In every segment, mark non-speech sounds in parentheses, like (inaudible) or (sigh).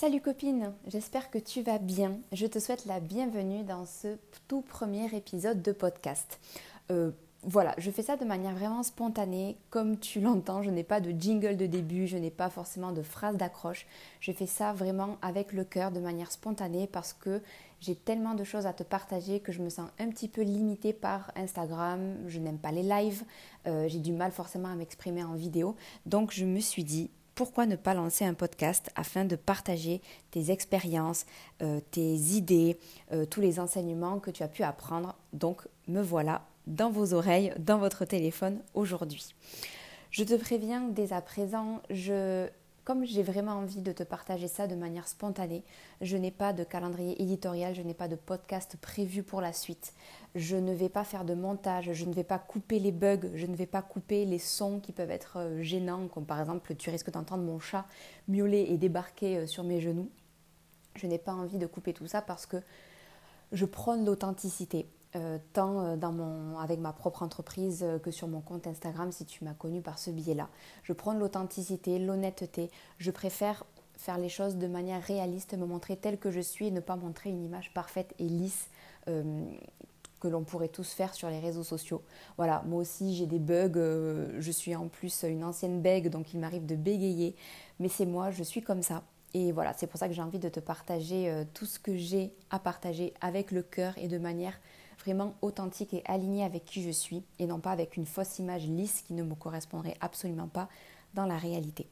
Salut copine, j'espère que tu vas bien. Je te souhaite la bienvenue dans ce tout premier épisode de podcast. Euh, voilà, je fais ça de manière vraiment spontanée. Comme tu l'entends, je n'ai pas de jingle de début, je n'ai pas forcément de phrase d'accroche. Je fais ça vraiment avec le cœur, de manière spontanée, parce que j'ai tellement de choses à te partager que je me sens un petit peu limitée par Instagram. Je n'aime pas les lives, euh, j'ai du mal forcément à m'exprimer en vidéo. Donc je me suis dit, pourquoi ne pas lancer un podcast afin de partager tes expériences, euh, tes idées, euh, tous les enseignements que tu as pu apprendre. Donc me voilà dans vos oreilles, dans votre téléphone aujourd'hui. Je te préviens dès à présent, comme j'ai vraiment envie de te partager ça de manière spontanée, je n'ai pas de calendrier éditorial, je n'ai pas de podcast prévu pour la suite. Je ne vais pas faire de montage, je ne vais pas couper les bugs, je ne vais pas couper les sons qui peuvent être euh, gênants, comme par exemple tu risques d'entendre mon chat miauler et débarquer euh, sur mes genoux. Je n'ai pas envie de couper tout ça parce que je prône l'authenticité. Euh, tant dans mon, avec ma propre entreprise que sur mon compte Instagram si tu m'as connu par ce biais-là. Je prends l'authenticité, l'honnêteté. Je préfère faire les choses de manière réaliste, me montrer telle que je suis et ne pas montrer une image parfaite et lisse que l'on pourrait tous faire sur les réseaux sociaux. Voilà, moi aussi j'ai des bugs, je suis en plus une ancienne bègue, donc il m'arrive de bégayer, mais c'est moi, je suis comme ça. Et voilà, c'est pour ça que j'ai envie de te partager tout ce que j'ai à partager avec le cœur et de manière vraiment authentique et aligné avec qui je suis et non pas avec une fausse image lisse qui ne me correspondrait absolument pas dans la réalité.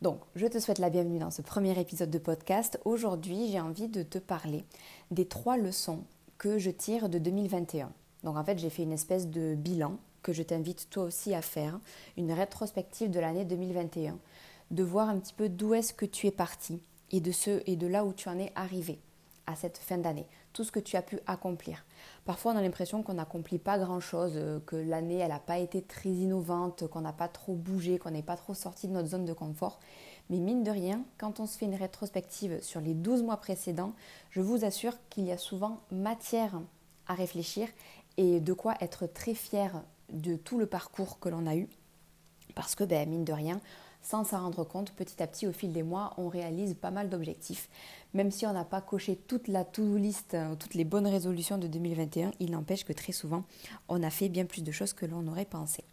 Donc, je te souhaite la bienvenue dans ce premier épisode de podcast. Aujourd'hui, j'ai envie de te parler des trois leçons que je tire de 2021. Donc, en fait, j'ai fait une espèce de bilan que je t'invite toi aussi à faire, une rétrospective de l'année 2021, de voir un petit peu d'où est-ce que tu es parti et de ce et de là où tu en es arrivé à cette fin d'année, tout ce que tu as pu accomplir. Parfois, on a l'impression qu'on n'accomplit pas grand-chose, euh, que l'année, elle n'a pas été très innovante, qu'on n'a pas trop bougé, qu'on n'est pas trop sorti de notre zone de confort. Mais mine de rien, quand on se fait une rétrospective sur les 12 mois précédents, je vous assure qu'il y a souvent matière à réfléchir et de quoi être très fier de tout le parcours que l'on a eu. Parce que, ben, mine de rien, sans s'en rendre compte, petit à petit, au fil des mois, on réalise pas mal d'objectifs. Même si on n'a pas coché toute la to-do list, euh, toutes les bonnes résolutions de 2021, il n'empêche que très souvent, on a fait bien plus de choses que l'on aurait pensé.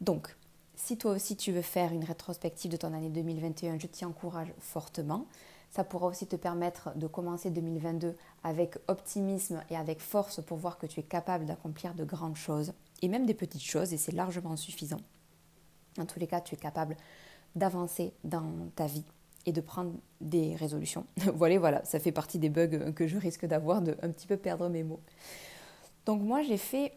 Donc, si toi aussi tu veux faire une rétrospective de ton année 2021, je t'y encourage fortement. Ça pourra aussi te permettre de commencer 2022 avec optimisme et avec force pour voir que tu es capable d'accomplir de grandes choses et même des petites choses et c'est largement suffisant. En tous les cas, tu es capable d'avancer dans ta vie et de prendre des résolutions. (laughs) voilà, voilà, ça fait partie des bugs que je risque d'avoir, de un petit peu perdre mes mots. Donc moi, j'ai fait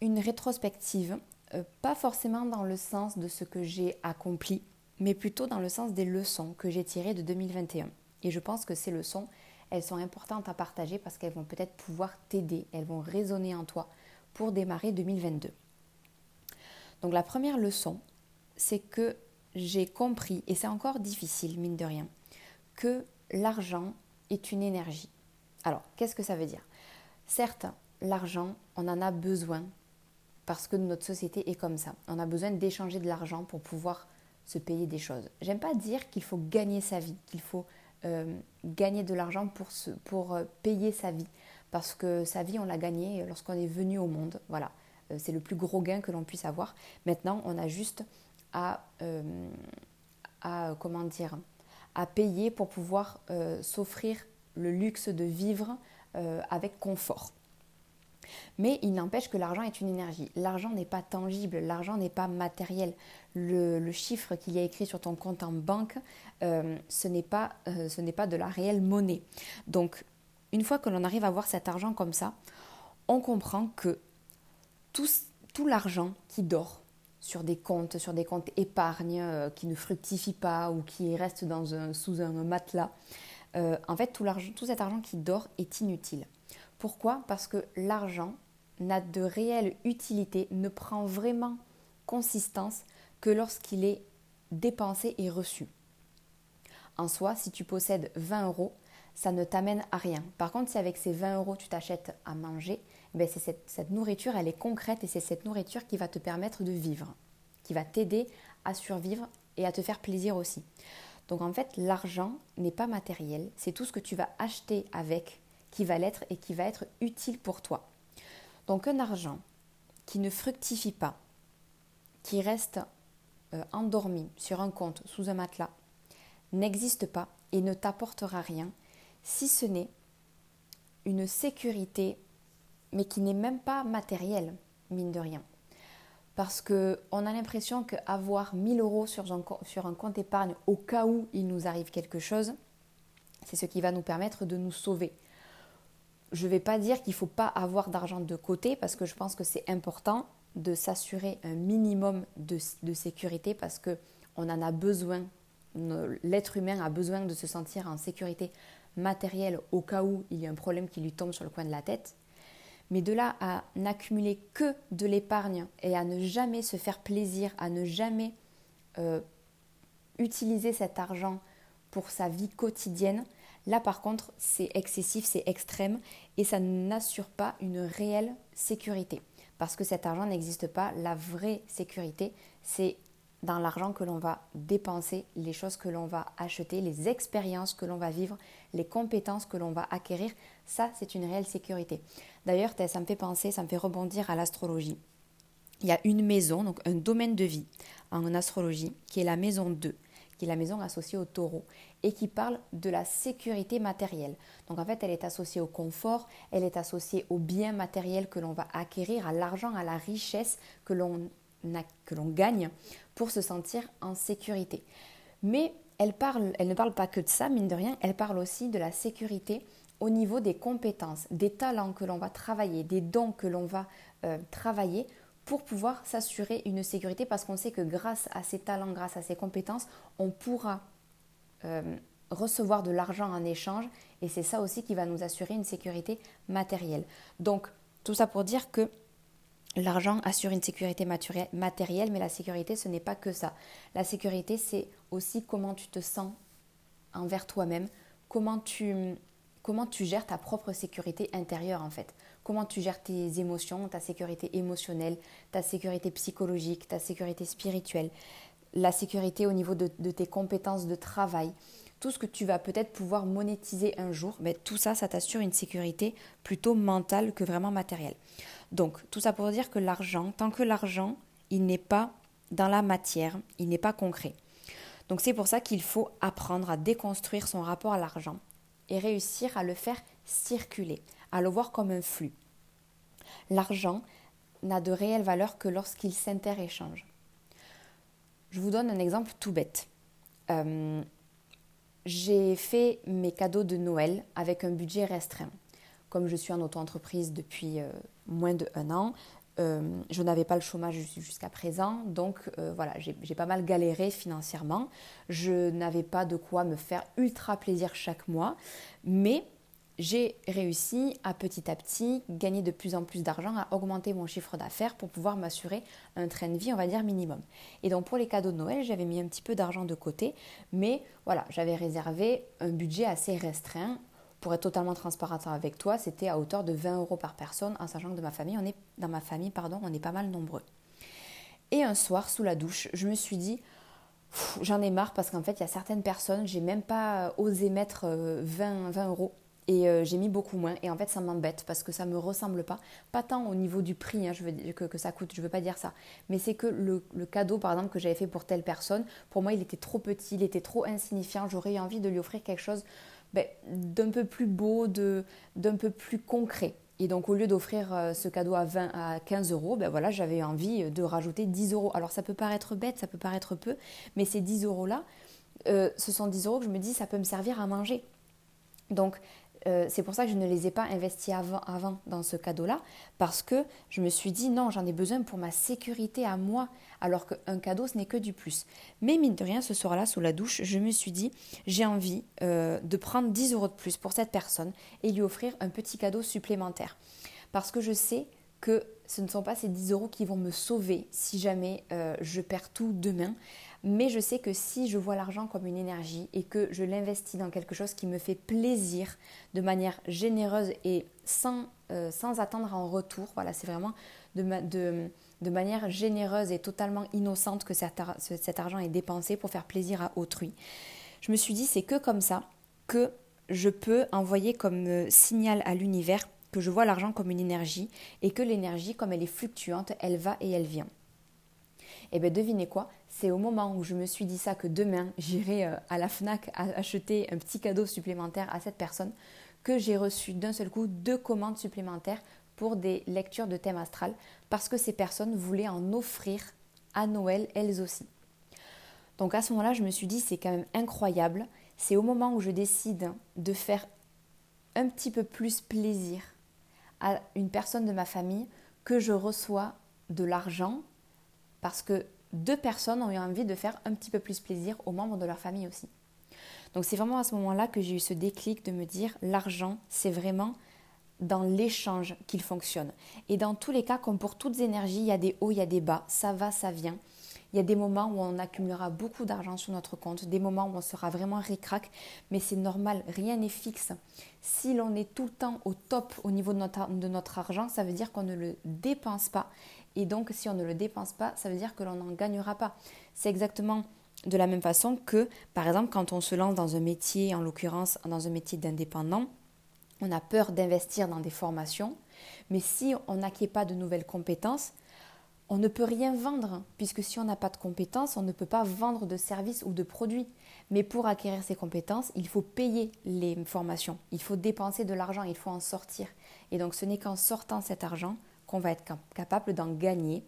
une rétrospective, euh, pas forcément dans le sens de ce que j'ai accompli, mais plutôt dans le sens des leçons que j'ai tirées de 2021. Et je pense que ces leçons, elles sont importantes à partager parce qu'elles vont peut-être pouvoir t'aider, elles vont résonner en toi pour démarrer 2022. Donc la première leçon, c'est que j'ai compris, et c'est encore difficile, mine de rien, que l'argent est une énergie. Alors, qu'est-ce que ça veut dire? Certes, l'argent, on en a besoin parce que notre société est comme ça. On a besoin d'échanger de l'argent pour pouvoir se payer des choses. J'aime pas dire qu'il faut gagner sa vie, qu'il faut euh, gagner de l'argent pour, pour euh, payer sa vie. Parce que sa vie, on l'a gagnée lorsqu'on est venu au monde. Voilà, euh, c'est le plus gros gain que l'on puisse avoir. Maintenant, on a juste à, à, comment dire, à payer pour pouvoir s'offrir le luxe de vivre avec confort. Mais il n'empêche que l'argent est une énergie. L'argent n'est pas tangible, l'argent n'est pas matériel. Le, chiffre qu'il y a écrit sur ton compte en banque, ce n'est pas, de la réelle monnaie. Donc, une fois que l'on arrive à voir cet argent comme ça, on comprend que tout, l'argent qui dort, sur des comptes, sur des comptes épargne euh, qui ne fructifient pas ou qui restent dans un, sous un matelas. Euh, en fait, tout cet argent qui dort est inutile. Pourquoi? Parce que l'argent n'a de réelle utilité, ne prend vraiment consistance que lorsqu'il est dépensé et reçu. En soi, si tu possèdes 20 euros, ça ne t'amène à rien. Par contre, si avec ces 20 euros, tu t'achètes à manger, ben c'est cette, nourriture, elle est concrète et c'est cette nourriture qui va te permettre de vivre, qui va t'aider à survivre et à te faire plaisir aussi. Donc en fait, l'argent n'est pas matériel, c'est tout ce que tu vas acheter avec qui va l'être et qui va être utile pour toi. Donc un argent qui ne fructifie pas, qui reste euh, endormi sur un compte sous un matelas, n'existe pas et ne t'apportera rien si ce n'est une sécurité, mais qui n'est même pas matérielle, mine de rien. Parce qu'on a l'impression qu'avoir 1000 euros sur un, sur un compte épargne au cas où il nous arrive quelque chose, c'est ce qui va nous permettre de nous sauver. Je ne vais pas dire qu'il ne faut pas avoir d'argent de côté parce que je pense que c'est important de s'assurer un minimum de, sécurité parce qu'on en a besoin. L'être humain a besoin de se sentir en sécurité matérielle au cas où il y a un problème qui lui tombe sur le coin de la tête. Mais de là à n'accumuler que de l'épargne et à ne jamais se faire plaisir, à ne jamais euh, utiliser cet argent pour sa vie quotidienne, là par contre c'est excessif, c'est extrême et ça n'assure pas une réelle sécurité. Parce que cet argent n'existe pas, la vraie sécurité c'est dans l'argent que l'on va dépenser, les choses que l'on va acheter, les expériences que l'on va vivre, les compétences que l'on va acquérir. Ça, c'est une réelle sécurité. D'ailleurs, ça me fait penser, ça me fait rebondir à l'astrologie. Il y a une maison, donc un domaine de vie en astrologie, qui est la maison 2, la maison associée au taureau, et qui parle de la sécurité matérielle. Donc en fait, elle est associée au confort, elle est associée au bien matériel que l'on va acquérir, à l'argent, à la richesse que l'on que l'on gagne pour se sentir en sécurité. Mais elle, parle, elle ne parle pas que de ça, mine de rien, elle parle aussi de la sécurité au niveau des compétences, des talents que l'on va travailler, des dons que l'on va euh, travailler pour pouvoir s'assurer une sécurité parce qu'on sait que grâce à ces talents, grâce à ces compétences, on pourra euh, recevoir de l'argent en échange et c'est ça aussi qui va nous assurer une sécurité matérielle. Donc tout ça pour dire que L'argent assure une sécurité matérielle, mais la sécurité, ce n'est pas que ça. La sécurité, c'est aussi comment tu te sens envers toi-même, comment tu gères ta propre sécurité intérieure en fait. Comment tu gères tes émotions, ta sécurité émotionnelle, ta sécurité psychologique, ta sécurité spirituelle, la sécurité au niveau de, tes compétences de travail. Tout ce que tu vas peut-être pouvoir monétiser un jour, mais tout ça, ça t'assure une sécurité plutôt mentale que vraiment matérielle. Donc, tout ça pour dire que l'argent, tant que l'argent, il n'est pas dans la matière, il n'est pas concret. Donc c'est pour ça qu'il faut apprendre à déconstruire son rapport à l'argent et réussir à le faire circuler, à le voir comme un flux. L'argent n'a de réelle valeur que lorsqu'il s'interéchange. Je vous donne un exemple tout bête. Euh, j'ai fait mes cadeaux de Noël avec un budget restreint. Comme je suis en auto-entreprise depuis euh, moins d'un an, euh, je n'avais pas le chômage jusqu'à présent, donc voilà, j'ai pas mal galéré financièrement. Je n'avais pas de quoi me faire ultra plaisir chaque mois, mais j'ai réussi à petit à petit gagner de plus en plus d'argent, à augmenter mon chiffre d'affaires pour pouvoir m'assurer un train de vie, on va dire, minimum. Et donc pour les cadeaux de Noël, j'avais mis un petit peu d'argent de côté, mais voilà, j'avais réservé un budget assez restreint pour être totalement transparente avec toi, c'était à hauteur de 20 euros par personne, en sachant que de ma famille, on est, dans ma famille, pardon, on est pas mal nombreux. Et un soir, sous la douche, je me suis dit, j'en ai marre parce qu'en fait, il y a certaines personnes, j'ai même pas osé mettre 20, euh, 20 euros et euh, j'ai mis beaucoup moins. Et en fait, ça m'embête parce que ça me ressemble pas. Pas tant au niveau du prix hein, je veux, que, que, ça coûte, je veux pas dire ça. Mais c'est que le, le, cadeau, par exemple, que j'avais fait pour telle personne, pour moi, il était trop petit, il était trop insignifiant. J'aurais eu envie de lui offrir quelque chose ben, d'un peu plus beau, d'un peu plus concret. Et donc au lieu d'offrir euh, ce cadeau à 20 à 15 euros, ben voilà, j'avais envie de rajouter 10 euros. Alors ça peut paraître bête, ça peut paraître peu, mais ces 10 euros-là, euh, ce sont 10 euros que je me dis, ça peut me servir à manger. Donc euh, c'est pour ça que je ne les ai pas investis avant, avant dans ce cadeau-là, parce que je me suis dit non, j'en ai besoin pour ma sécurité à moi, alors qu'un cadeau, ce n'est que du plus. Mais mine de rien, ce soir-là, sous la douche, je me suis dit, j'ai envie euh, de prendre 10 euros de plus pour cette personne et lui offrir un petit cadeau supplémentaire. Parce que je sais que ce ne sont pas ces 10 euros qui vont me sauver si jamais euh, je perds tout demain. Mais je sais que si je vois l'argent comme une énergie et que je l'investis dans quelque chose qui me fait plaisir de manière généreuse et sans, euh, sans attendre en retour, voilà, c'est vraiment de, manière généreuse et totalement innocente que cet, cet argent est dépensé pour faire plaisir à autrui. Je me suis dit, c'est que comme ça que je peux envoyer comme euh, signal à l'univers que je vois l'argent comme une énergie et que l'énergie, comme elle est fluctuante, elle va et elle vient. Et eh bien devinez quoi? C'est au moment où je me suis dit ça que demain j'irai euh, à la FNAC acheter un petit cadeau supplémentaire à cette personne que j'ai reçu d'un seul coup deux commandes supplémentaires pour des lectures de thème astral parce que ces personnes voulaient en offrir à Noël elles aussi. Donc à ce moment-là, je me suis dit c'est quand même incroyable. C'est au moment où je décide de faire un petit peu plus plaisir à une personne de ma famille que je reçois de l'argent parce que deux personnes ont eu envie de faire un petit peu plus plaisir aux membres de leur famille aussi. Donc c'est vraiment à ce moment-là que j'ai eu ce déclic de me dire l'argent, c'est vraiment dans l'échange qu'il fonctionne. Et dans tous les cas, comme pour toutes énergies, il y a des hauts, il y a des bas, ça va, ça vient. Il y a des moments où on accumulera beaucoup d'argent sur notre compte, des moments où on sera vraiment ricrac, mais c'est normal, rien n'est fixe. Si l'on est tout le temps au top au niveau de notre, de notre argent, ça veut dire qu'on ne le dépense pas. Et donc, si on ne le dépense pas, ça veut dire que l'on n'en gagnera pas. C'est exactement de la même façon que, par exemple, quand on se lance dans un métier, en l'occurrence dans un métier d'indépendant, on a peur d'investir dans des formations, mais si on n'acquiert pas de nouvelles compétences, on ne peut rien vendre, puisque si on n'a pas de compétences, on ne peut pas vendre de services ou de produits. Mais pour acquérir ces compétences, il faut payer les formations, il faut dépenser de l'argent, il faut en sortir. Et donc ce n'est qu'en sortant cet argent qu'on va être capable d'en gagner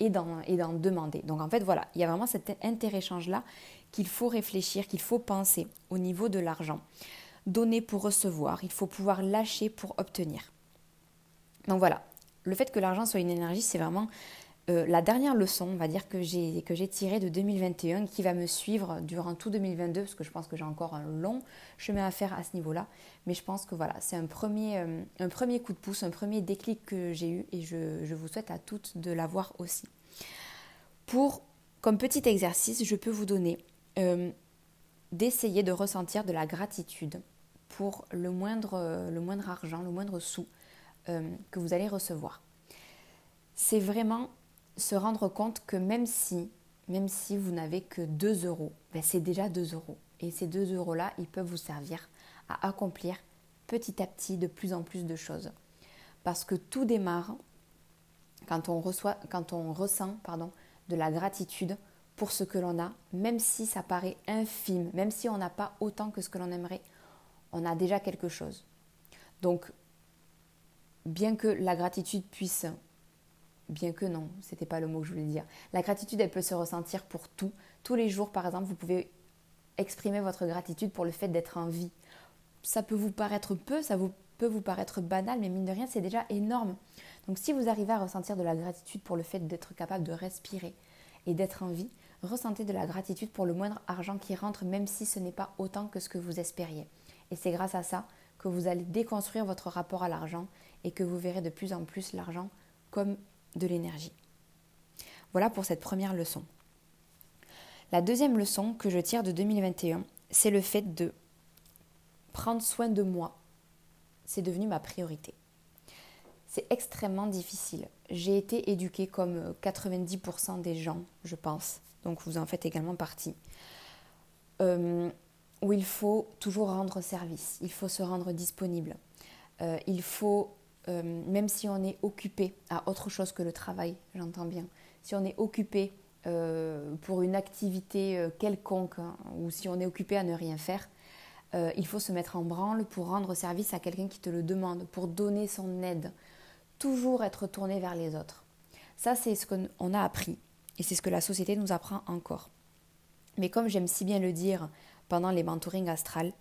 et d'en demander. Donc en fait, voilà, il y a vraiment cet inter-échange-là qu'il faut réfléchir, qu'il faut penser au niveau de l'argent. Donner pour recevoir, il faut pouvoir lâcher pour obtenir. Donc voilà, le fait que l'argent soit une énergie, c'est vraiment euh, la dernière leçon, on va dire, que j'ai, tirée de 2021, qui va me suivre durant tout 2022, parce que je pense que j'ai encore un long chemin à faire à ce niveau-là. Mais je pense que voilà, c'est un premier, euh, un premier coup de pouce, un premier déclic que j'ai eu, et je, vous souhaite à toutes de l'avoir aussi. Pour, comme petit exercice, je peux vous donner euh, d'essayer de ressentir de la gratitude pour le moindre, le moindre argent, le moindre sou que vous allez recevoir. C'est vraiment se rendre compte que même si, même si vous n'avez que 2 euros, ben c'est déjà 2 euros. Et ces 2 euros-là, ils peuvent vous servir à accomplir petit à petit de plus en plus de choses. Parce que tout démarre quand on, reçoit, quand on ressent pardon, de la gratitude pour ce que l'on a, même si ça paraît infime, même si on n'a pas autant que ce que l'on aimerait, on a déjà quelque chose. Donc, bien que la gratitude puisse bien que non, c'était pas le mot que je voulais dire. La gratitude, elle peut se ressentir pour tout. Tous les jours, par exemple, vous pouvez exprimer votre gratitude pour le fait d'être en vie. Ça peut vous paraître peu, ça peut vous paraître banal, mais mine de rien, c'est déjà énorme. Donc si vous arrivez à ressentir de la gratitude pour le fait d'être capable de respirer et d'être en vie, ressentez de la gratitude pour le moindre argent qui rentre, même si ce n'est pas autant que ce que vous espériez. Et c'est grâce à ça que vous allez déconstruire votre rapport à l'argent et que vous verrez de plus en plus l'argent comme de l'énergie. Voilà pour cette première leçon. La deuxième leçon que je tire de 2021, c'est le fait de prendre soin de moi. C'est devenu ma priorité. C'est extrêmement difficile. J'ai été éduquée comme 90% des gens, je pense, donc vous en faites également partie, euh, où il faut toujours rendre service, il faut se rendre disponible, euh, il faut euh, même si on est occupé à autre chose que le travail, j'entends bien, si on est occupé euh, pour une activité euh, quelconque hein, ou si on est occupé à ne rien faire, il faut se mettre en branle pour rendre service à quelqu'un qui te le demande, pour donner son aide. Toujours être tourné vers les autres. Ça, c'est ce qu'on a appris et c'est ce que la société nous apprend encore. Mais comme j'aime si bien le dire pendant les mentorings astrales,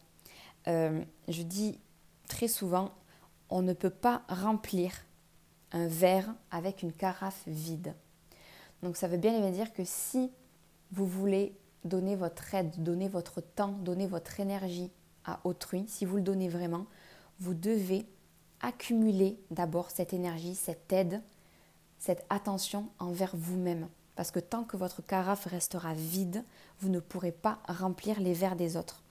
je dis très souvent on ne peut pas remplir un verre avec une carafe vide. Donc ça veut bien dire que si vous voulez donner votre aide, donner votre temps, donner votre énergie à autrui, si vous le donnez vraiment, vous devez accumuler d'abord cette énergie, cette aide, cette attention envers vous-même. Parce que tant que votre carafe restera vide, vous ne pourrez pas remplir les verres des autres.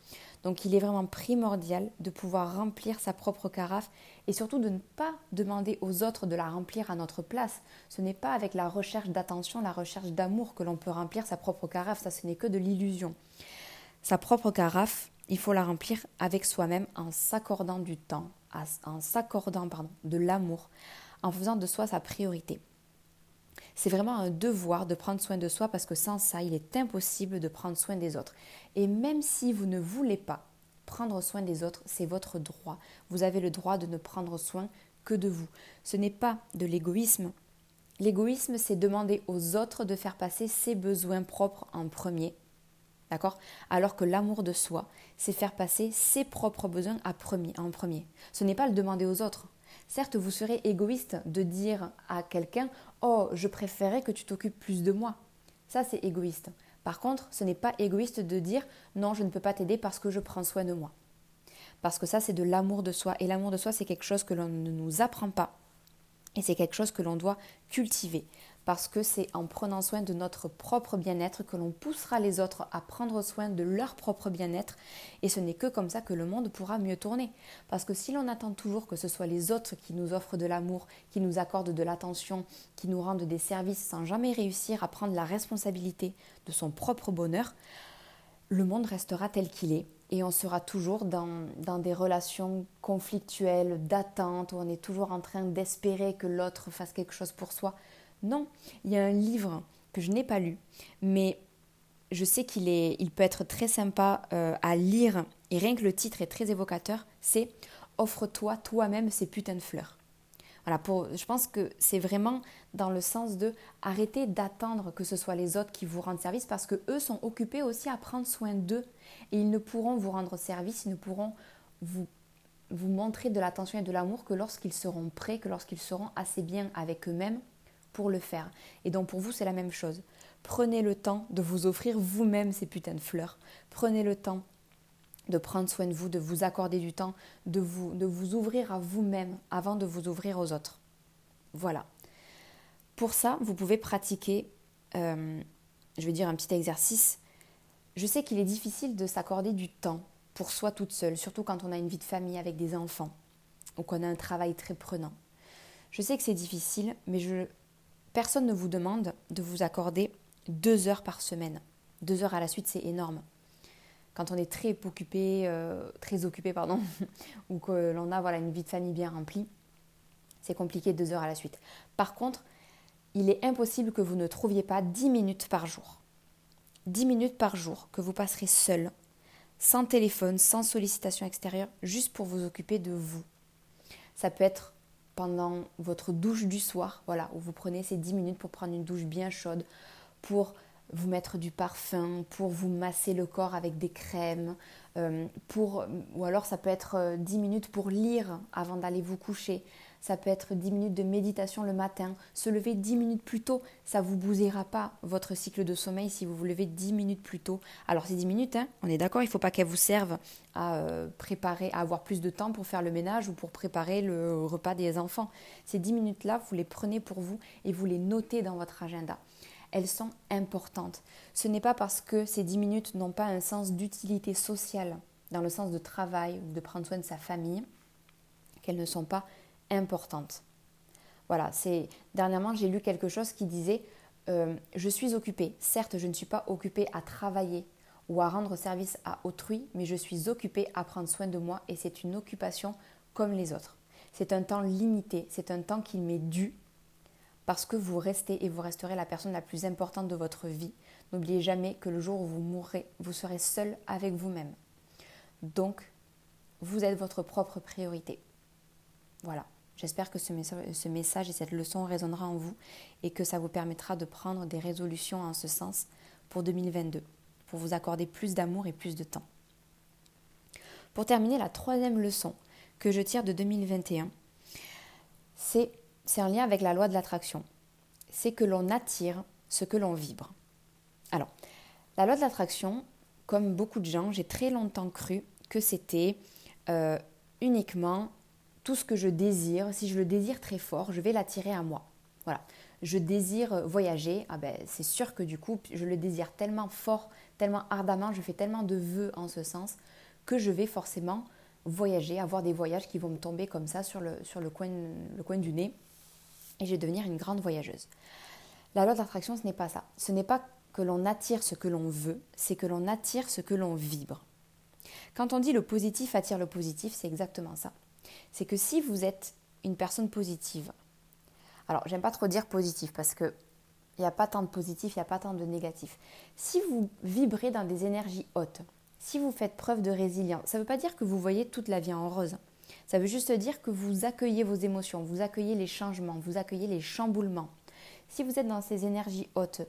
Donc il est vraiment primordial de pouvoir remplir sa propre carafe et surtout de ne pas demander aux autres de la remplir à notre place. Ce n'est pas avec la recherche d'attention, la recherche d'amour que l'on peut remplir sa propre carafe, ça ce n'est que de l'illusion. Sa propre carafe, il faut la remplir avec soi-même en s'accordant du temps, en s'accordant de l'amour, en faisant de soi sa priorité. C'est vraiment un devoir de prendre soin de soi parce que sans ça, il est impossible de prendre soin des autres. Et même si vous ne voulez pas prendre soin des autres, c'est votre droit. Vous avez le droit de ne prendre soin que de vous. Ce n'est pas de l'égoïsme. L'égoïsme, c'est demander aux autres de faire passer ses besoins propres en premier. D'accord? Alors que l'amour de soi, c'est faire passer ses propres besoins en premier. Ce n'est pas le demander aux autres. Certes, vous serez égoïste de dire à quelqu'un Oh, je préférais que tu t'occupes plus de moi. Ça, c'est égoïste. Par contre, ce n'est pas égoïste de dire Non, je ne peux pas t'aider parce que je prends soin de moi. Parce que ça, c'est de l'amour de soi. Et l'amour de soi, c'est quelque chose que l'on ne nous apprend pas. Et c'est quelque chose que l'on doit cultiver parce que c'est en prenant soin de notre propre bien-être que l'on poussera les autres à prendre soin de leur propre bien-être et ce n'est que comme ça que le monde pourra mieux tourner. Parce que si l'on attend toujours que ce soit les autres qui nous offrent de l'amour, qui nous accordent de l'attention, qui nous rendent des services sans jamais réussir à prendre la responsabilité de son propre bonheur, le monde restera tel qu'il est et on sera toujours dans, dans des relations conflictuelles, d'attente, où on est toujours en train d'espérer que l'autre fasse quelque chose pour soi. Non, il y a un livre que je n'ai pas lu, mais je sais qu'il est, peut être très sympa euh, à lire, et rien que le titre est très évocateur, c'est Offre-toi toi-même ces putains de fleurs. Voilà, pour, je pense que c'est vraiment dans le sens de arrêter d'attendre que ce soit les autres qui vous rendent service parce que eux sont occupés aussi à prendre soin d'eux et ils ne pourront vous rendre service, ils ne pourront vous montrer de l'attention et de l'amour que lorsqu'ils seront prêts, que lorsqu'ils seront assez bien avec eux-mêmes pour le faire. Et donc pour vous, c'est la même chose. Prenez le temps de vous offrir vous-même ces putains de fleurs. Prenez le temps de prendre soin de vous, de vous accorder du temps, de vous, ouvrir à vous-même avant de vous ouvrir aux autres. Voilà. Pour ça, vous pouvez pratiquer, euh, je vais dire un petit exercice. Je sais qu'il est difficile de s'accorder du temps pour soi toute seule, surtout quand on a une vie de famille avec des enfants ou qu'on a un travail très prenant. Je sais que c'est difficile, mais je, Personne ne vous demande de vous accorder deux heures par semaine. Deux heures à la suite, c'est énorme. Quand on est très occupé, euh, très occupé pardon, (laughs) ou que l'on a voilà, une vie de famille bien remplie, c'est compliqué deux heures à la suite. Par contre, il est impossible que vous ne trouviez pas dix minutes par jour. Dix minutes par jour que vous passerez seul, sans téléphone, sans sollicitation extérieure, juste pour vous occuper de vous. Ça peut être pendant votre douche du soir, voilà, où vous prenez ces 10 minutes pour prendre une douche bien chaude, pour vous mettre du parfum, pour vous masser le corps avec des crèmes, euh, pour, ou alors ça peut être 10 euh, minutes pour lire avant d'aller vous coucher, ça peut être 10 minutes de méditation le matin. Se lever 10 minutes plus tôt, ça ne vous bousillera pas votre cycle de sommeil si vous vous levez 10 minutes plus tôt. Alors ces 10 minutes, hein, on est d'accord, il ne faut pas qu'elles vous servent à euh, préparer, à avoir plus de temps pour faire le ménage ou pour préparer le repas des enfants. Ces 10 minutes-là, vous les prenez pour vous et vous les notez dans votre agenda elles sont importantes. Ce n'est pas parce que ces 10 minutes n'ont pas un sens d'utilité sociale, dans le sens de travail ou de prendre soin de sa famille, qu'elles ne sont pas importante. Voilà, c'est dernièrement j'ai lu quelque chose qui disait euh, je suis occupée. Certes, je ne suis pas occupée à travailler ou à rendre service à autrui, mais je suis occupée à prendre soin de moi et c'est une occupation comme les autres. C'est un temps limité, c'est un temps qui m'est dû parce que vous restez et vous resterez la personne la plus importante de votre vie. N'oubliez jamais que le jour où vous mourrez, vous serez seul avec vous-même. Donc, vous êtes votre propre priorité. Voilà. J'espère que ce message et cette leçon résonnera en vous et que ça vous permettra de prendre des résolutions en ce sens pour 2022, pour vous accorder plus d'amour et plus de temps. Pour terminer, la troisième leçon que je tire de 2021, c'est un lien avec la loi de l'attraction. C'est que l'on attire ce que l'on vibre. Alors, la loi de l'attraction, comme beaucoup de gens, j'ai très longtemps cru que c'était euh, uniquement tout ce que je désire, si je le désire très fort, je vais l'attirer à moi. Voilà. Je désire voyager, ah ben, c'est sûr que du coup, je le désire tellement fort, tellement ardemment, je fais tellement de vœux en ce sens, que je vais forcément voyager, avoir des voyages qui vont me tomber comme ça sur le, coin, le coin du nez, et je vais devenir une grande voyageuse. La loi d'attraction, ce n'est pas ça. Ce n'est pas que l'on attire ce que l'on veut, c'est que l'on attire ce que l'on vibre. Quand on dit le positif attire le positif, c'est exactement ça. C'est que si vous êtes une personne positive, alors j'aime pas trop dire positif parce que il n'y a pas tant de positif, il n'y a pas tant de négatif. Si vous vibrez dans des énergies hautes, si vous faites preuve de résilience, ça ne veut pas dire que vous voyez toute la vie en rose. Ça veut juste dire que vous accueillez vos émotions, vous accueillez les changements, vous accueillez les chamboulements. Si vous êtes dans ces énergies hautes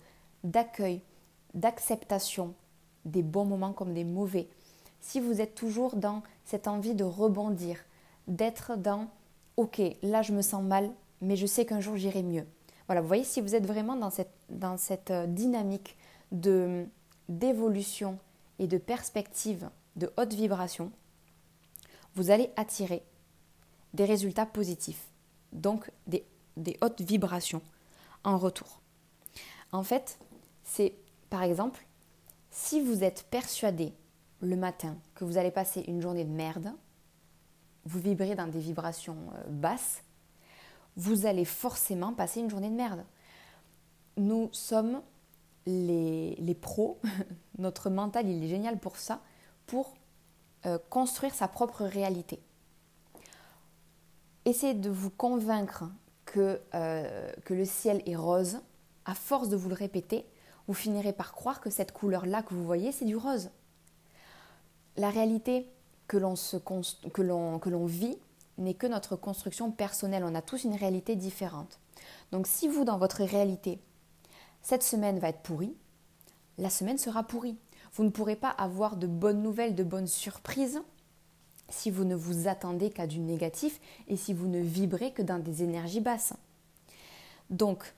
d'accueil, d'acceptation, des bons moments comme des mauvais, si vous êtes toujours dans cette envie de rebondir, d'être dans OK, là je me sens mal, mais je sais qu'un jour j'irai mieux. Voilà, vous voyez, si vous êtes vraiment dans cette, euh, dynamique de, d'évolution et de perspective de haute vibration, vous allez attirer des résultats positifs, donc des, des hautes vibrations en retour. En fait, c'est par exemple, si vous êtes persuadé le matin que vous allez passer une journée de merde, vous vibrez dans des vibrations euh, basses, vous allez forcément passer une journée de merde. Nous sommes les, les pros, (laughs) notre mental il est génial pour ça, pour euh, construire sa propre réalité. Essayez de vous convaincre que, euh, que le ciel est rose, à force de vous le répéter, vous finirez par croire que cette couleur-là que vous voyez, c'est du rose la réalité que l'on, que l'on vit n'est que notre construction personnelle. On a tous une réalité différente. Donc si vous, dans votre réalité, cette semaine va être pourrie, la semaine sera pourrie. Vous ne pourrez pas avoir de bonnes nouvelles, de bonnes surprises si vous ne vous attendez qu'à du négatif et si vous ne vibrez que dans des énergies basses. Donc,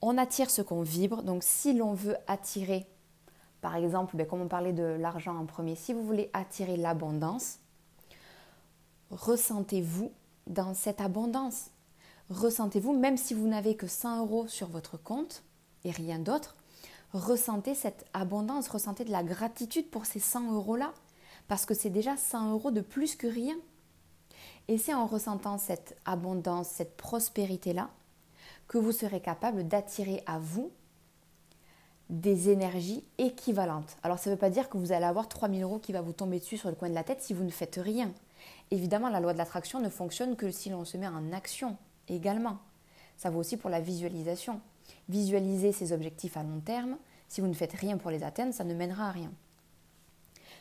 on attire ce qu'on vibre. Donc, si l'on veut attirer par exemple, ben, comme on parlait de l'argent en premier, si vous voulez attirer l'abondance, ressentez-vous dans cette abondance. Ressentez-vous, même si vous n'avez que 100 euros sur votre compte et rien d'autre, ressentez cette abondance, ressentez de la gratitude pour ces 100 euros-là, parce que c'est déjà 100 euros de plus que rien. Et c'est en ressentant cette abondance, cette prospérité-là, que vous serez capable d'attirer à vous des énergies équivalentes. Alors ça ne veut pas dire que vous allez avoir 3000 euros qui va vous tomber dessus sur le coin de la tête si vous ne faites rien. Évidemment, la loi de l'attraction ne fonctionne que si l'on se met en action également. Ça vaut aussi pour la visualisation. Visualiser ses objectifs à long terme, si vous ne faites rien pour les atteindre, ça ne mènera à rien.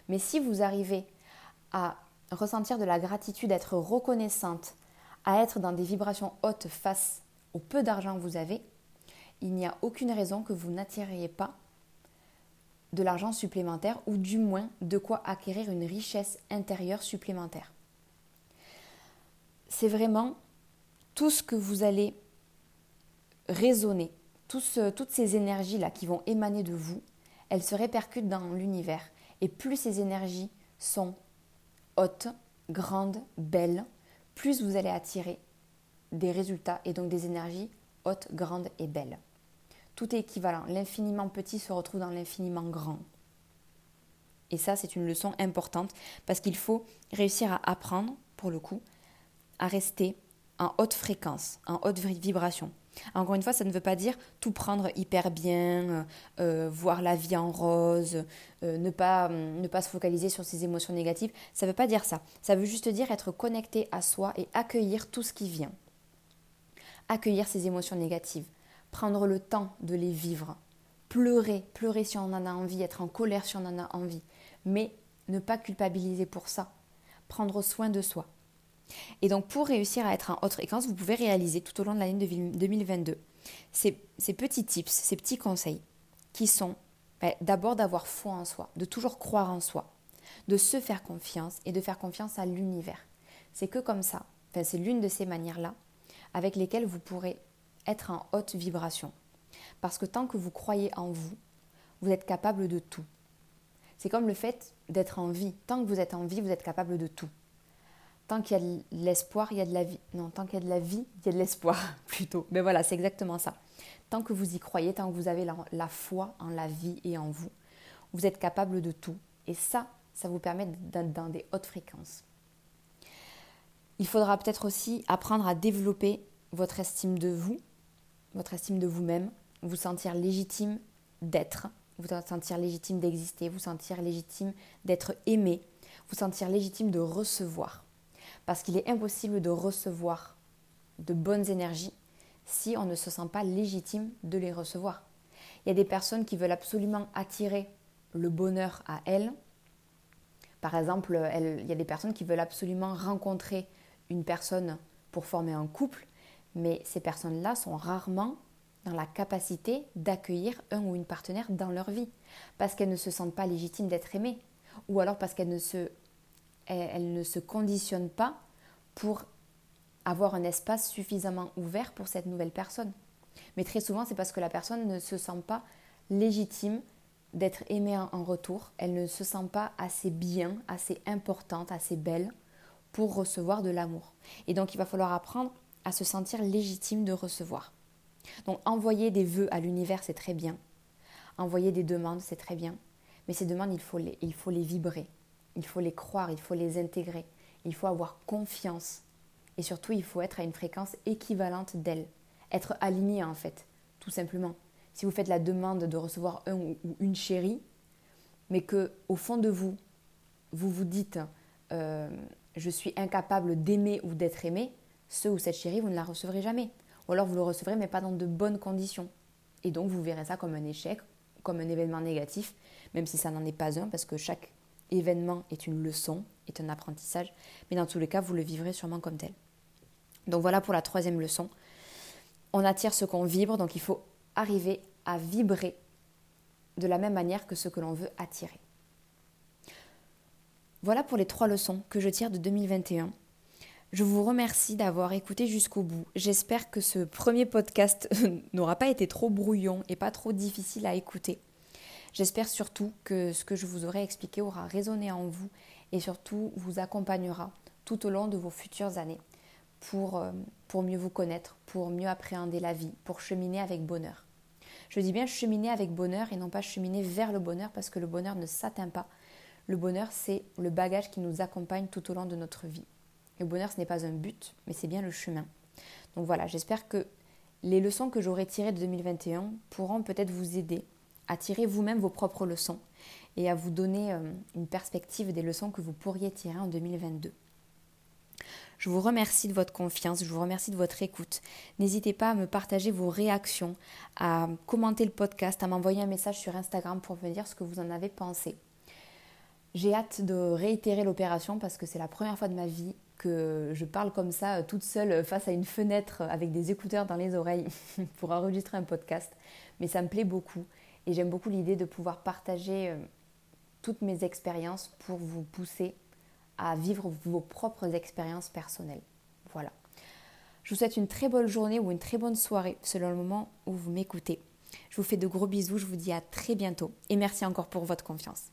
Mais si vous arrivez à ressentir de la gratitude, être reconnaissante, à être dans des vibrations hautes face au peu d'argent que vous avez, il n'y a aucune raison que vous n'attiriez pas de l'argent supplémentaire ou du moins de quoi acquérir une richesse intérieure supplémentaire. C'est vraiment tout ce que vous allez raisonner, toutes ces énergies-là qui vont émaner de vous, elles se répercutent dans l'univers. Et plus ces énergies sont hautes, grandes, belles, plus vous allez attirer des résultats et donc des énergies hautes, grandes et belles. Tout est équivalent. L'infiniment petit se retrouve dans l'infiniment grand. Et ça, c'est une leçon importante parce qu'il faut réussir à apprendre, pour le coup, à rester en haute fréquence, en haute vibration. Encore une fois, ça ne veut pas dire tout prendre hyper bien, euh, euh, voir la vie en rose, euh, ne, pas, ne pas se focaliser sur ses émotions négatives. Ça ne veut pas dire ça. Ça veut juste dire être connecté à soi et accueillir tout ce qui vient. Accueillir ses émotions négatives, prendre le temps de les vivre, pleurer, pleurer si on en a envie, être en colère si on en a envie, mais ne pas culpabiliser pour ça, prendre soin de soi. Et donc pour réussir à être en haute fréquence, vous pouvez réaliser tout au long de l'année 2022 ces, petits tips, ces petits conseils qui sont ben, d'abord d'avoir foi en soi, de toujours croire en soi, de se faire confiance et de faire confiance à l'univers. C'est que comme ça, c'est l'une de ces manières-là avec lesquelles vous pourrez être en haute vibration. Parce que tant que vous croyez en vous, vous êtes capable de tout. C'est comme le fait d'être en vie. Tant que vous êtes en vie, vous êtes capable de tout. Tant qu'il y a de l'espoir, il y a de la vie. Non, tant qu'il y a de la vie, il y a de l'espoir, (laughs) plutôt. Mais voilà, c'est exactement ça. Tant que vous y croyez, tant que vous avez la, la, foi en la vie et en vous, vous êtes capable de tout. Et ça, ça vous permet d'être dans des hautes fréquences. Il faudra peut-être aussi apprendre à développer votre estime de vous, votre estime de vous-même, vous sentir légitime d'être, vous sentir légitime d'exister, vous sentir légitime d'être aimé, vous sentir légitime de recevoir. Parce qu'il est impossible de recevoir de bonnes énergies si on ne se sent pas légitime de les recevoir. Il y a des personnes qui veulent absolument attirer le bonheur à elles. Par exemple, il y a des personnes qui veulent absolument rencontrer une personne pour former un couple, mais ces personnes-là sont rarement dans la capacité d'accueillir un ou une partenaire dans leur vie, parce qu'elles ne se sentent pas légitimes d'être aimées, ou alors parce qu'elles ne se, elles ne se conditionnent pas pour avoir un espace suffisamment ouvert pour cette nouvelle personne. Mais très souvent, c'est parce que la personne ne se sent pas légitime d'être aimée en retour, elle ne se sent pas assez bien, assez importante, assez belle pour recevoir de l'amour. Et donc il va falloir apprendre à se sentir légitime de recevoir. Donc envoyer des vœux à l'univers, c'est très bien. Envoyer des demandes, c'est très bien. Mais ces demandes, il faut, les, il faut les vibrer. Il faut les croire, il faut les intégrer. Il faut avoir confiance. Et surtout, il faut être à une fréquence équivalente d'elle. Être aligné en fait, tout simplement. Si vous faites la demande de recevoir un ou une chérie, mais que au fond de vous, vous vous dites euh, je suis incapable d'aimer ou d'être aimé, ce ou cette chérie, vous ne la recevrez jamais. Ou alors vous le recevrez, mais pas dans de bonnes conditions. Et donc vous verrez ça comme un échec, comme un événement négatif, même si ça n'en est pas un, parce que chaque événement est une leçon, est un apprentissage, mais dans tous les cas, vous le vivrez sûrement comme tel. Donc voilà pour la troisième leçon. On attire ce qu'on vibre, donc il faut arriver à vibrer de la même manière que ce que l'on veut attirer. Voilà pour les trois leçons que je tire de 2021. Je vous remercie d'avoir écouté jusqu'au bout. J'espère que ce premier podcast (laughs) n'aura pas été trop brouillon et pas trop difficile à écouter. J'espère surtout que ce que je vous aurai expliqué aura résonné en vous et surtout vous accompagnera tout au long de vos futures années pour, euh, pour mieux vous connaître, pour mieux appréhender la vie, pour cheminer avec bonheur. Je dis bien cheminer avec bonheur et non pas cheminer vers le bonheur parce que le bonheur ne s'atteint pas. Le bonheur, c'est le bagage qui nous accompagne tout au long de notre vie. Le bonheur, ce n'est pas un but, mais c'est bien le chemin. Donc voilà, j'espère que les leçons que j'aurai tirées de 2021 pourront peut-être vous aider à tirer vous-même vos propres leçons et à vous donner euh, une perspective des leçons que vous pourriez tirer en 2022. Je vous remercie de votre confiance, je vous remercie de votre écoute. N'hésitez pas à me partager vos réactions, à commenter le podcast, à m'envoyer un message sur Instagram pour me dire ce que vous en avez pensé. J'ai hâte de réitérer l'opération parce que c'est la première fois de ma vie que je parle comme ça, euh, toute seule, euh, face à une fenêtre, euh, avec des écouteurs dans les oreilles, (laughs) pour enregistrer un podcast. Mais ça me plaît beaucoup et j'aime beaucoup l'idée de pouvoir partager toutes mes expériences pour vous pousser à vivre vos propres expériences personnelles. Voilà. Je vous souhaite une très bonne journée ou une très bonne soirée selon le moment où vous m'écoutez. Je vous fais de gros bisous, je vous dis à très bientôt et merci encore pour votre confiance.